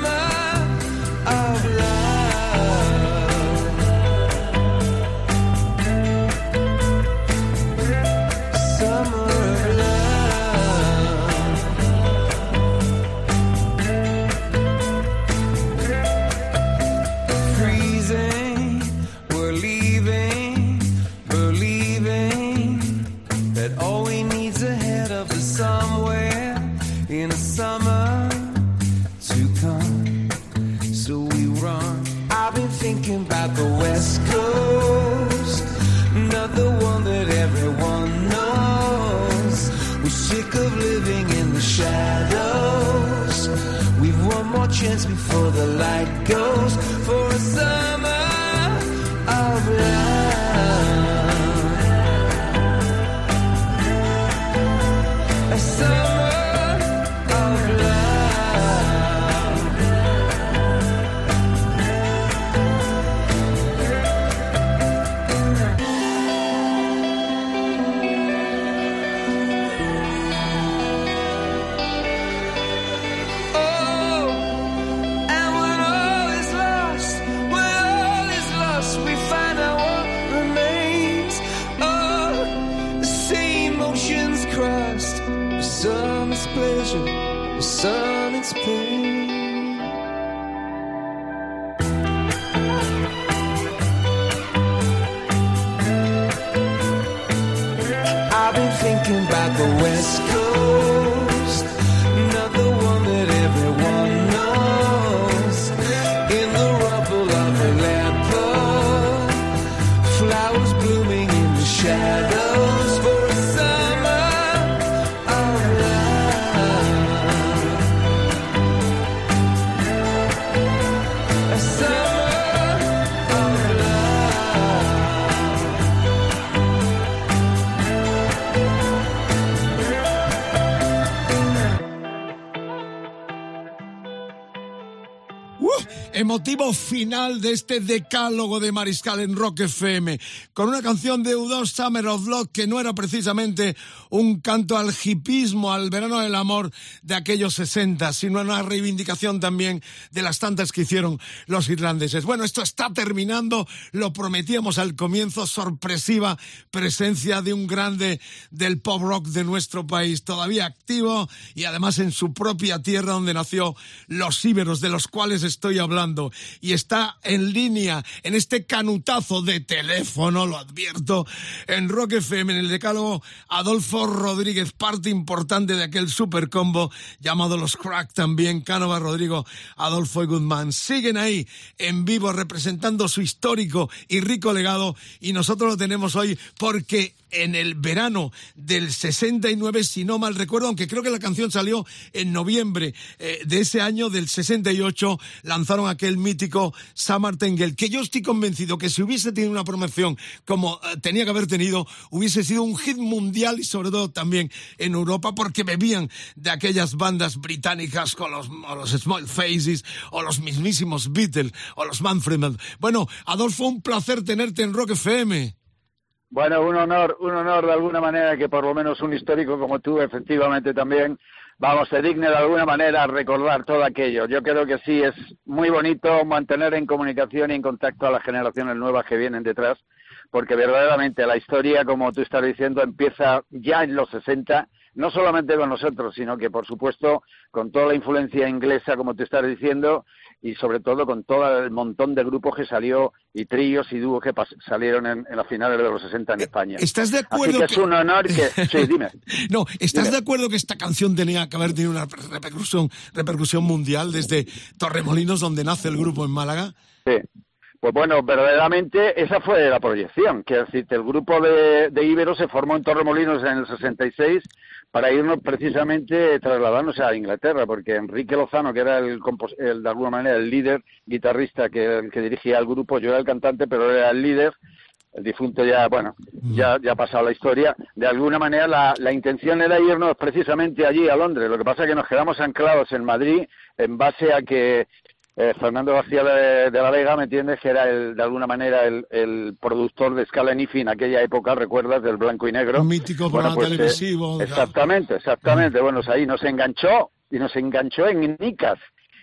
West Coast, Emotivo final de este decálogo de Mariscal en Rock FM, con una canción de U2 Summer of Love que no era precisamente un canto al hipismo, al verano del amor de aquellos 60, sino una reivindicación también de las tantas que hicieron los irlandeses. Bueno, esto está terminando, lo prometíamos al comienzo, sorpresiva presencia de un grande del pop rock de nuestro país, todavía activo y además en su propia tierra donde nació los íberos, de los cuales estoy hablando, y está en línea en este canutazo de teléfono, lo advierto, en Rock FM, en el decálogo, Adolfo Rodríguez, parte importante de aquel super combo llamado Los Crack también, Cánova, Rodrigo, Adolfo y Goodman. Siguen ahí en vivo representando su histórico y rico legado, y nosotros lo tenemos hoy porque en el verano del 69, si no mal recuerdo, aunque creo que la canción salió en noviembre eh, de ese año del 68, lanzaron aquel mítico Summer que yo estoy convencido que si hubiese tenido una promoción como eh, tenía que haber tenido, hubiese sido un hit mundial y sobre todo también en Europa, porque bebían de aquellas bandas británicas con los, los Small Faces, o los mismísimos Beatles, o los Manfred. Bueno, Adolfo, un placer tenerte en Rock FM. Bueno, un honor, un honor de alguna manera que por lo menos un histórico como tú, efectivamente también, vamos, se digne de alguna manera a recordar todo aquello. Yo creo que sí, es muy bonito mantener en comunicación y en contacto a las generaciones nuevas que vienen detrás, porque verdaderamente la historia, como tú estás diciendo, empieza ya en los 60, no solamente con nosotros, sino que, por supuesto, con toda la influencia inglesa, como tú estás diciendo, y sobre todo con todo el montón de grupos que salió y tríos y dúos que salieron en, en las finales de los 60 en España. ¿Estás de Así acuerdo que es un honor que... Sí, dime. No, ¿estás Dime. de acuerdo que esta canción tenía que haber tenido una repercusión, repercusión mundial desde Torremolinos, donde nace el grupo en Málaga? Sí. Pues bueno, verdaderamente esa fue la proyección. Que decir, el grupo de, de Ibero se formó en Torremolinos en el 66 para irnos precisamente trasladarnos a Inglaterra, porque Enrique Lozano, que era el, el, de alguna manera el líder guitarrista que, que dirigía el grupo, yo era el cantante, pero era el líder. El difunto ya, bueno, ya, ya ha pasado la historia. De alguna manera la, la intención era irnos precisamente allí a Londres. Lo que pasa es que nos quedamos anclados en Madrid en base a que eh, Fernando García de, de la Vega, ¿me entiendes? Que era el, de alguna manera el, el productor de Scala Nifi en aquella época, ¿recuerdas? Del blanco y negro. Un mítico Bueno, programa pues, eh, televisivo. exactamente, exactamente. Bueno, pues ahí nos enganchó y nos enganchó en Nicas.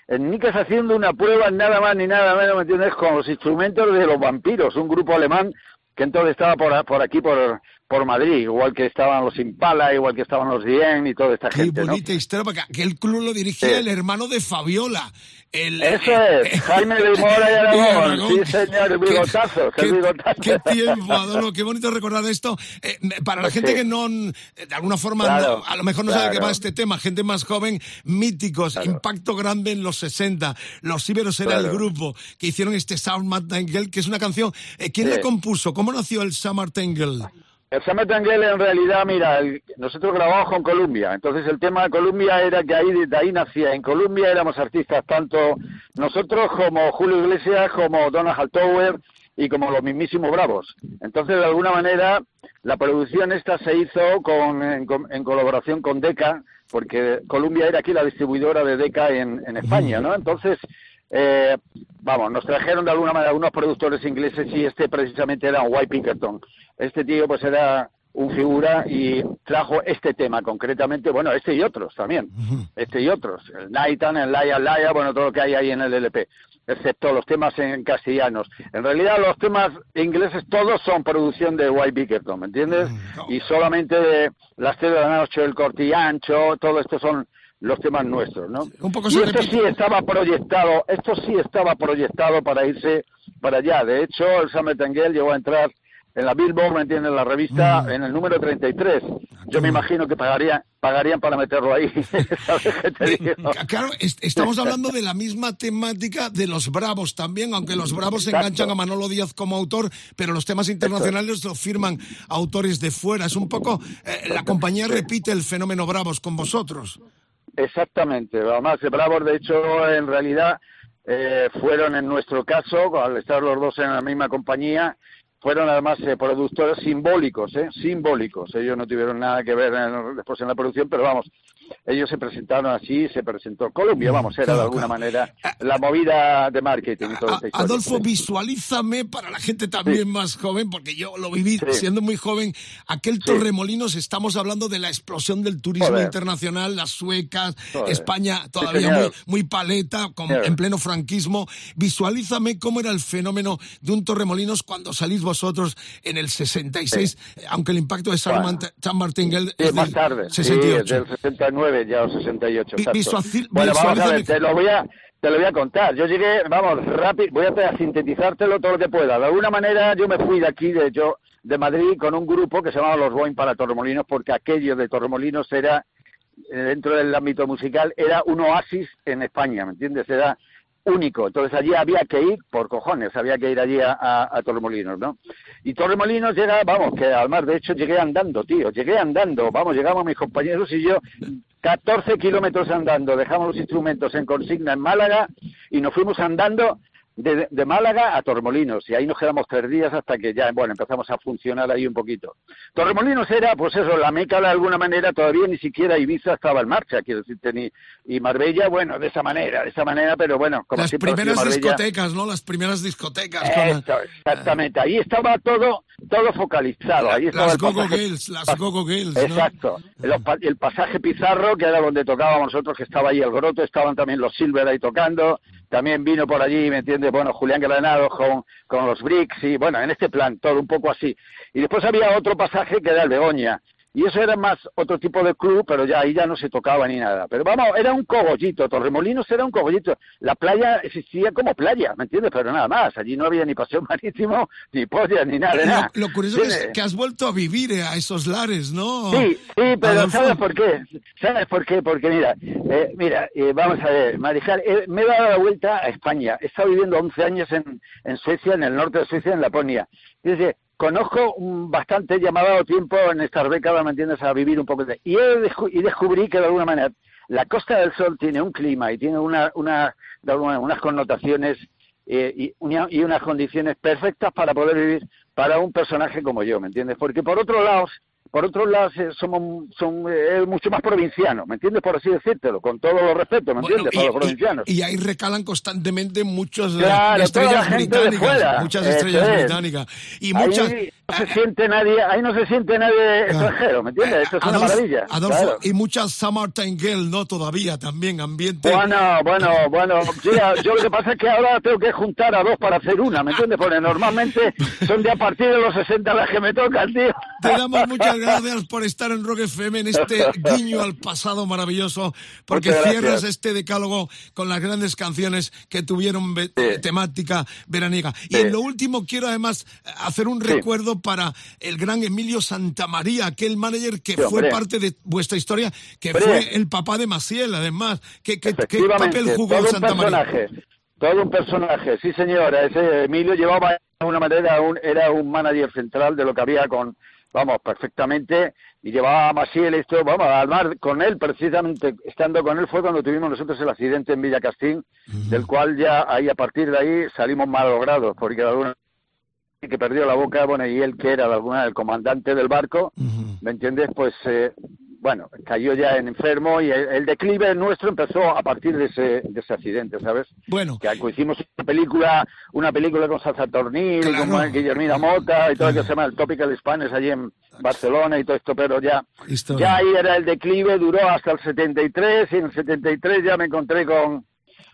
En Nicas haciendo una prueba nada más ni nada menos, ¿me entiendes? Con los instrumentos de los vampiros, un grupo alemán que entonces estaba por aquí, por, por Madrid, igual que estaban los Impala, igual que estaban los Dien y toda esta Qué gente, ¿no? bonita historia, porque aquel club lo dirigía Sí. el hermano de Fabiola. El, Eso es, Jaime de Mora y Aragón, sí señor, el Qué- bigotazo, qué, el bigotazo. qué tiempo, Adolfo, qué bonito recordar esto. Eh, para la Pues gente sí. que no, de alguna forma, Claro, no- a lo mejor no sabe de qué claro. va este tema, gente más joven, míticos, impacto grande en los 60. Los Iberos era el Claro. grupo que hicieron este Summer Tangle, que es una canción. eh, ¿Quién Sí. la compuso? ¿Cómo nació el Summer Tangle? El Summer Tangle en realidad, mira, nosotros grabamos con Columbia, entonces el tema de Columbia era que ahí de ahí nacía. En Columbia éramos artistas tanto nosotros como Julio Iglesias, como Donald Haltower y como los mismísimos Bravos. Entonces, de alguna manera, la producción esta se hizo con, en, en colaboración con Decca, porque Columbia era aquí la distribuidora de Decca en, en España, ¿no? Entonces, eh, vamos, nos trajeron de alguna manera unos productores ingleses y este precisamente era White Pinkerton. Este tío pues era un figura y trajo este tema concretamente, bueno, este y otros también, este y otros, el Nightan, el Laia Laia, bueno, todo lo que hay ahí en el LP. excepto los temas en castellanos. En realidad los temas ingleses todos son producción de White Bickerton, ¿me entiendes? Mm, Y solamente las tres de la noche, el cortillancho, todo esto son los temas nuestros, ¿no? Un poco y esto sí estaba proyectado, esto sí estaba proyectado para irse para allá. De hecho, el Summer Tanguel llegó a entrar en la Billboard, ¿me entiendes? En la revista, en el número 33. Yo me imagino que pagarían, pagarían para meterlo ahí. ¿Sabes qué te digo? Claro, est- estamos hablando de la misma temática de los Bravos también, aunque los Bravos Exacto. enganchan a Manolo Díaz como autor, pero los temas internacionales lo firman autores de fuera. Es un poco, eh, la compañía repite el fenómeno Bravos con vosotros. Exactamente. Además, Bravos, de hecho, en realidad eh, fueron en nuestro caso, al estar los dos en la misma compañía, fueron además eh, productores simbólicos, ¿eh? simbólicos. Ellos no tuvieron nada que ver en- después en la producción, pero vamos, ellos se presentaron así, se presentó Colombia, vamos, era de Claro, alguna claro. manera la movida de marketing y toda A- esta historia. Adolfo, visualízame para la gente también Sí. más joven, porque yo lo viví Sí. siendo muy joven. Aquel Torremolinos, estamos hablando de la explosión del turismo Joder. internacional, las suecas, Joder. España todavía muy, muy paleta, con- en pleno franquismo. Visualízame cómo era el fenómeno de un Torremolinos cuando salís vosotros en el 66, eh, aunque el impacto de San, Bueno. Martín Sí, más tarde. 68. Sí, del 69 ya o 68. Vi- exacto. visuaci- bueno, vamos a ver, te lo voy a te lo voy a contar. Yo llegué, vamos, rápido, voy a sintetizártelo todo lo que pueda. De alguna manera yo me fui de aquí, de yo de Madrid, con un grupo que se llamaba Los Boing para Torremolinos, porque aquello de Torremolinos era, eh, dentro del ámbito musical, era un oasis en España, ¿me entiendes? Era único. Entonces allí había que ir, por cojones, había que ir allí a, a- a Torremolinos, ¿no? Y Torremolinos llega, vamos, que además de hecho llegué andando, tío, llegué andando, vamos, llegamos mis compañeros y yo 14 kilómetros andando, dejamos los instrumentos en consigna en Málaga y nos fuimos andando de, de Málaga a Torremolinos y ahí nos quedamos tres días hasta que ya, bueno, empezamos a funcionar ahí un poquito. Torremolinos era, pues eso, la meca de alguna manera, todavía ni siquiera Ibiza estaba en marcha, quiero decirte, ni, y Marbella, bueno, de esa manera, de esa manera, pero bueno, como Las siempre primeras Marbella- discotecas, ¿no? Las primeras discotecas. la- exactamente, ahí estaba todo todo focalizado, ahí estaba las el Gogo Girls, las Gogo Girls, ¿no? Exacto. El, el pasaje Pizarro, que era donde tocábamos nosotros, que estaba ahí el Groto, estaban también los Silver ahí tocando, también vino por allí, ¿me entiendes? Bueno, Julián Granado con, con los Bricks y bueno, en este plan, todo un poco así. Y después había otro pasaje que era el Begoña. Y eso era más otro tipo de club, pero ya ahí ya no se tocaba ni nada. Pero vamos, era un cogollito, Torremolinos era un cogollito. La playa existía como playa, ¿me entiendes? Pero nada más, allí no había ni paseo marítimo, ni polla, ni nada de nada. Lo, lo curioso es que has vuelto a vivir eh, a esos lares, ¿no? Sí, sí, pero Adolfo? ¿sabes por qué? ¿Sabes por qué? Porque mira, eh, mira, eh, vamos a ver, Marijal, eh, me he dado la vuelta a España. He estado viviendo 11 años en, en Suecia, en el norte de Suecia, en Laponia. Dice, conozco bastante, ya me ha dado tiempo en estas décadas, ¿me entiendes?, a vivir un poco de... Y, he y descubrí que de alguna manera la Costa del Sol tiene un clima y tiene una, una, manera, unas connotaciones eh, y, y unas condiciones perfectas para poder vivir para un personaje como yo, ¿me entiendes? Porque por otro lado, por otro lado somos son eh, mucho más provincianos, ¿me entiendes? Por así decírtelo, con todo los respeto, ¿me Bueno, entiendes? y, Para los y- provincianos. y ahí recalan constantemente muchos eh, Claro, estrellas británicas, muchas Eso estrellas es. británicas y Ahí muchas no se siente nadie, ahí no se siente nadie extranjero, ¿me entiendes? Esto es una maravilla. Adolfo, claro. y muchas Summertime Girl, ¿no? Todavía también ambiente. Bueno, bueno, bueno, mira, yo lo que pasa es que ahora tengo que juntar a dos para hacer una, ¿me entiendes? Porque normalmente son de a partir de los 60 las que me tocan, tío. Te damos muchas gracias por estar en Rock FM en este guiño al pasado maravilloso, porque cierras este decálogo con las grandes canciones que tuvieron ve- temática veraniega. Y Sí. en lo último quiero además hacer un Sí. recuerdo para el gran Emilio Santamaría, aquel manager que Sí, fue parte de vuestra historia, que Hombre. fue el papá de Maciel, además. ¿Qué, qué, qué papel jugó todo un Santamaría? personaje, todo un personaje, sí señora, ese Emilio llevaba alguna manera, un, era un manager central de lo que había con, vamos, perfectamente, y llevaba a Maciel esto, vamos, al mar con él, precisamente estando con él fue cuando tuvimos nosotros el accidente en Villa Castín, del cual ya ahí a partir de ahí salimos malogrados, porque de alguna que perdió la boca, bueno, y él que era de alguna el comandante del barco, ¿me entiendes? Pues eh, bueno, cayó ya en enfermo y el, el declive nuestro empezó a partir de ese, de ese accidente, ¿sabes? Bueno. Que hicimos una película, una película con Salsa Tornil, Claro. con Guillermina Mota y todo lo que se llama el Topical Spanish allí en Barcelona y todo esto, pero ya, Historia. ya ahí era el declive, duró hasta el 73 y en el 73 ya me encontré con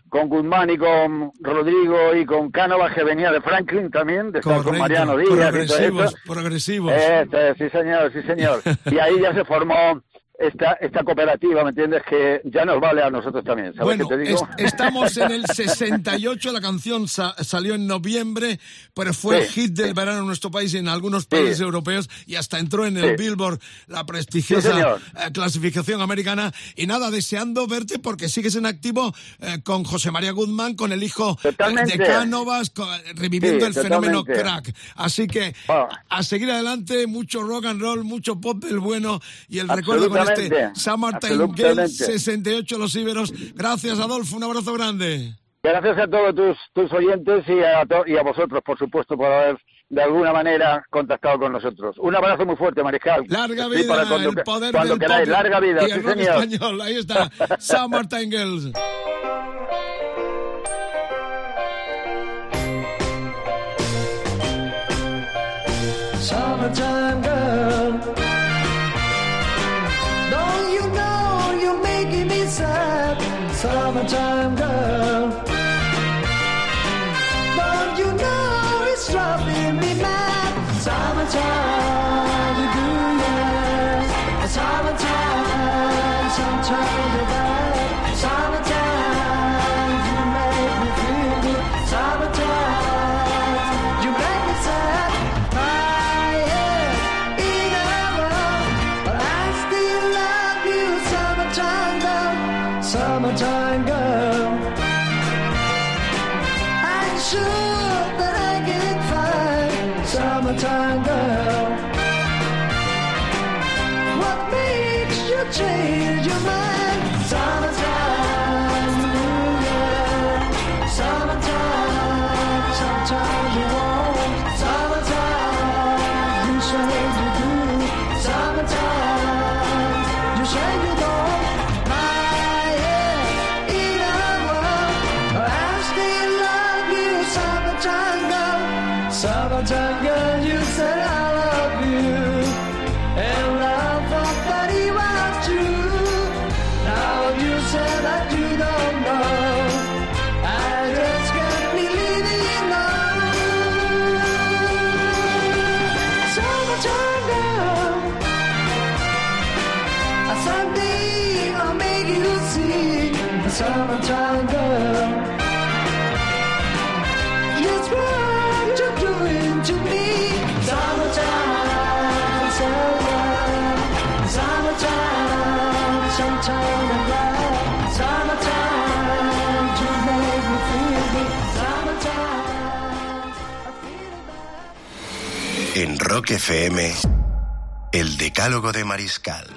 con Guzmán y con Rodrigo y con Cánovas, que venía de Franklin también, de estar con Mariano Díaz. y todo progresivos, eso. progresivos. Eso es, sí señor, sí señor. Y ahí ya se formó esta, esta cooperativa, ¿me entiendes? Que ya nos vale a nosotros también, ¿sabes Bueno, qué te digo? es- estamos en el 68, la canción sa- salió en noviembre, pero fue Sí. hit del verano en nuestro país y en algunos países europeos y hasta entró en el. Billboard, la prestigiosa eh, clasificación americana. Y nada, deseando verte porque sigues en activo eh, con José María Guzmán, con el hijo eh, de Cánovas, reviviendo el fenómeno crack. Así que Ah. a seguir adelante, mucho rock and roll, mucho pop del bueno y el recuerdo con este Absolutamente. Gale 68 Los Iberos. Gracias, Adolfo. Un abrazo grande. Gracias a todos tus, tus oyentes y a, to- y a vosotros, por supuesto, por haber de alguna manera contactado con nosotros. Un abrazo muy fuerte, Mariscal. Larga vida, para cuando, el poder cuando del queráis. Larga vida, y sí el rock señor. español. Ahí está, Summertime Girls. Summertime girl. Rock el decálogo de Mariscal.